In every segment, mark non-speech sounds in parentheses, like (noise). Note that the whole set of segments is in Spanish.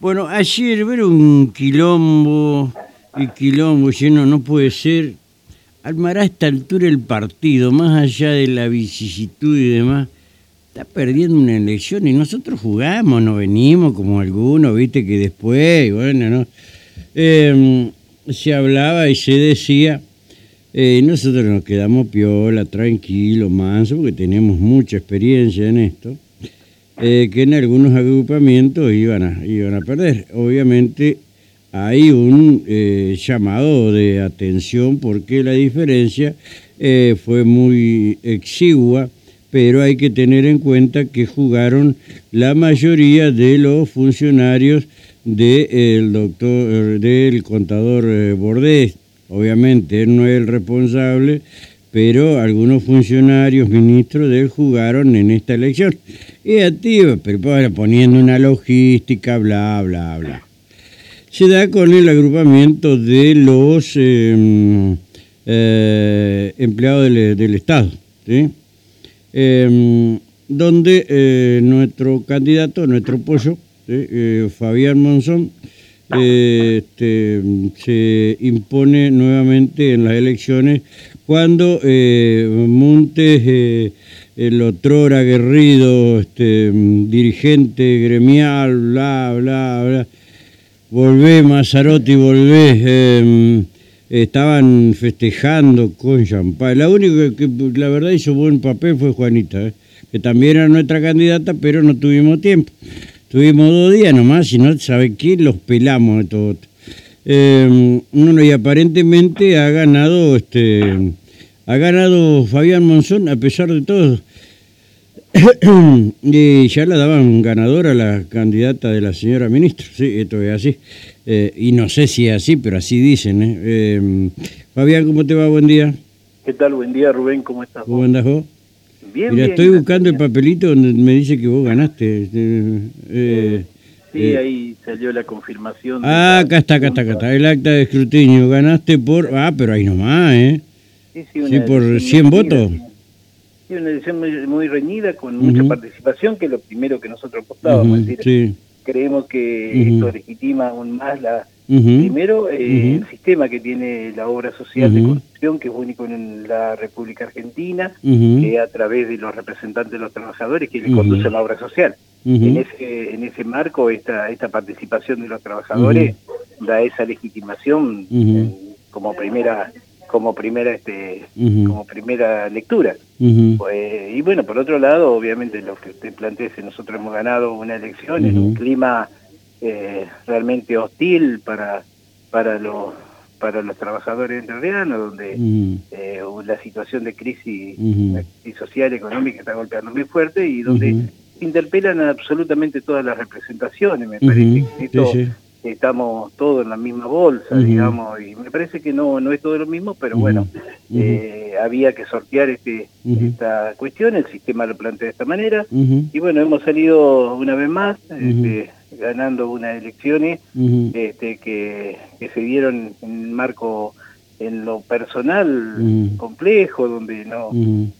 Bueno, ayer ver un quilombo, y quilombo lleno, no puede ser. Armará a esta altura el partido, más allá de la vicisitud y demás, está perdiendo una elección y nosotros jugamos, no venimos como algunos, viste que después, bueno, ¿no? Em, se hablaba y se decía, eh, nosotros nos quedamos piola, tranquilo, manso, porque tenemos mucha experiencia en esto. Eh, que en algunos agrupamientos iban a, iban a perder. Obviamente hay un eh, llamado de atención porque la diferencia eh, fue muy exigua, pero hay que tener en cuenta que jugaron la mayoría de los funcionarios del doctor, del contador Bordés. Obviamente él no es el responsable, pero algunos funcionarios, ministros de él jugaron en esta elección. Y activa, pero poniendo una logística, bla, bla, bla. Se da con el agrupamiento de los em, eh, empleados del, Estado, em, donde eh, nuestro candidato, nuestro pollo, eh, Fabián Monzón, este, se impone nuevamente en las elecciones cuando eh, Montes, eh, el otro aguerrido este, dirigente gremial, bla, bla, bla, volvé, Mazarotti, volvé, em, estaban festejando con champán. La única que, la verdad hizo buen papel fue Juanita, eh, que también era nuestra candidata, pero no tuvimos tiempo. Tuvimos dos días nomás y no sabe qué, los pelamos de todo. Eh, y aparentemente ha ganado este ha ganado Fabián Monzón a pesar de todo. (coughs) y ya la daban ganadora la candidata de la señora ministra. Sí, esto es así. Eh, y no sé si es así, pero así dicen. ¿eh? Eh, Fabián, ¿cómo te va? Buen día. ¿Qué tal? Buen día, Rubén. ¿Cómo estás? ¿Cómo andas vos? Bien, Mira, estoy buscando el papelito donde me dice que vos ganaste. sí, ahí salió la confirmación. Ah, acá está, acá está, acá está. El acta de escrutinio. Ganaste por... Ah, pero ahí nomás, ¿eh? Sí, por 100 votos. Sí, una elección muy, reñida, con mucha participación, que es lo primero que nosotros apostábamos. creemos que esto legitima aún más la, Primero, eh, el sistema que tiene la obra social de construcción, que es único en la República Argentina, que a través de los representantes de los trabajadores que le conducen la obra social. en, ese, en ese marco, esta, esta participación de los trabajadores da esa legitimación como primera como primera este como primera lectura. Pues, y bueno por otro lado obviamente lo que usted plantea nosotros hemos ganado una elección en un clima eh, realmente hostil para para los para los trabajadores entrerrianos donde eh, la situación de crisis, social económica está golpeando muy fuerte y donde interpelan absolutamente todas las representaciones me parece. Que esto estamos todos en la misma bolsa, digamos, y me parece que no no es todo lo mismo, pero bueno, eh, había que sortear este esta cuestión, el sistema lo plantea de esta manera, y bueno, hemos salido una vez más este, ganando unas elecciones este, que, que se dieron en marco en lo personal complejo, donde no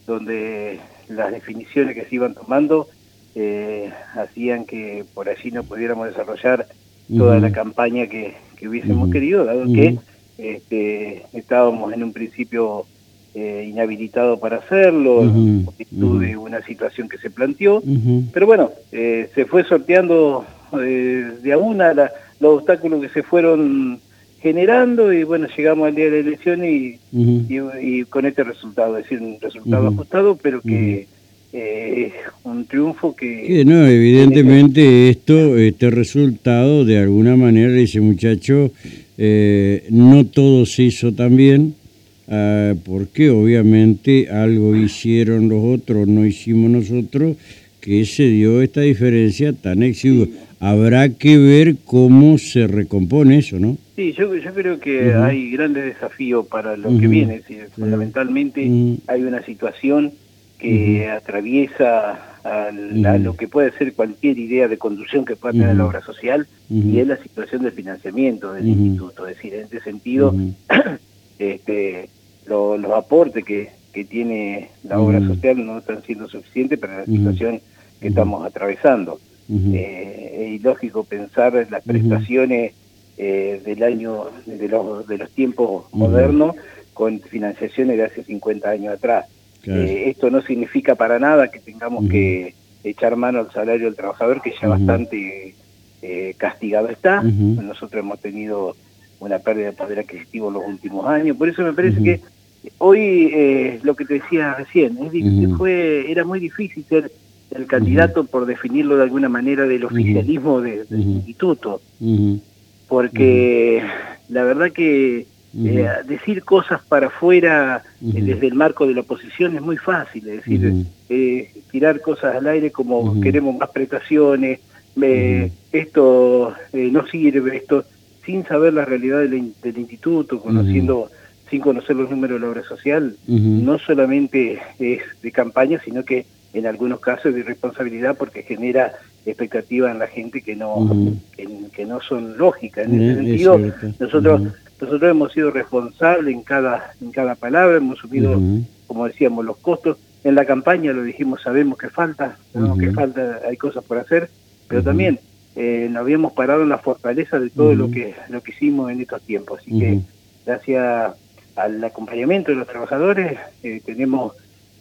donde las definiciones que se iban tomando eh, hacían que por allí no pudiéramos desarrollar toda la campaña que, hubiésemos querido, dado que este, estábamos en un principio eh, inhabilitados para hacerlo, en virtud de una situación que se planteó, pero bueno, eh, se fue sorteando eh, de a una los obstáculos que se fueron generando y bueno, llegamos al día de la elección y, y, con este resultado, es decir, un resultado ajustado, pero que eh, un triunfo que... no, evidentemente esto, este resultado, de alguna manera, ese muchacho, eh, no todo se hizo tan bien, ah, porque obviamente algo hicieron los otros, no hicimos nosotros, que se dio esta diferencia tan exigua. Habrá que ver cómo se recompone eso, ¿no? Sí, yo, yo creo que hay grandes desafíos para lo que viene. Fundamentalmente hay una situación que atraviesa a, lo que puede ser cualquier idea de conducción que pueda tener la obra social y es la situación del financiamiento del instituto. Es decir, en este sentido, (clears throat) este, los aportes que, que tiene la obra social no están siendo suficientes para la situación que estamos atravesando. es ilógico pensar en las prestaciones del año, de los, de los tiempos modernos, con financiaciones de hace 50 años atrás. Esto no significa para nada que tengamos que echar mano al salario del trabajador, que ya bastante eh, castigado está. Nosotros hemos tenido una pérdida de poder adquisitivo en los últimos años. Por eso me parece que hoy, eh, lo que te decía recién, fue, era muy difícil ser el candidato, por definirlo de alguna manera, del oficialismo del instituto. Porque la verdad que eh, decir cosas para afuera desde el marco de la oposición es muy fácil, es decir, tirar cosas al aire como queremos más prestaciones, esto eh, no sirve, esto sin saber la realidad del, instituto, conociendo, sin conocer los números de la obra social, no solamente es de campaña, sino que en algunos casos es de irresponsabilidad porque genera expectativas en la gente que no que, no son lógicas. En ese sentido, nosotros nosotros hemos sido responsables en cada en cada palabra, hemos subido, como decíamos, los costos. En la campaña lo dijimos, sabemos que falta, sabemos que falta, hay cosas por hacer, pero también eh, nos habíamos parado en la fortaleza de todo lo que lo que hicimos en estos tiempos. Así que gracias al acompañamiento de los trabajadores eh, tenemos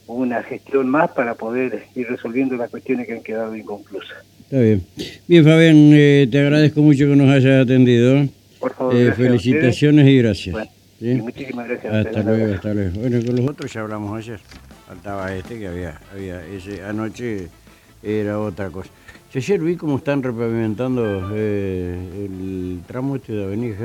una gestión más para poder ir resolviendo las cuestiones que han quedado inconclusas. Está bien. Bien, Fabián, eh, te agradezco mucho que nos hayas atendido. Por favor. felicitaciones y gracias. muchísimas gracias. Hasta luego, hasta luego. Bueno, con los otros ya hablamos ayer. Faltaba este que había, había ese anoche era otra cosa. Ayer vi cómo están repavimentando eh, el tramo este de Avenida